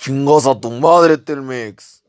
Chingas a tu madre Telmex.